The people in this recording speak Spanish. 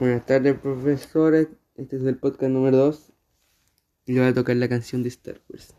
Buenas tardes, profesores. Este es el podcast número 2. Y le voy a tocar la canción de Star Wars.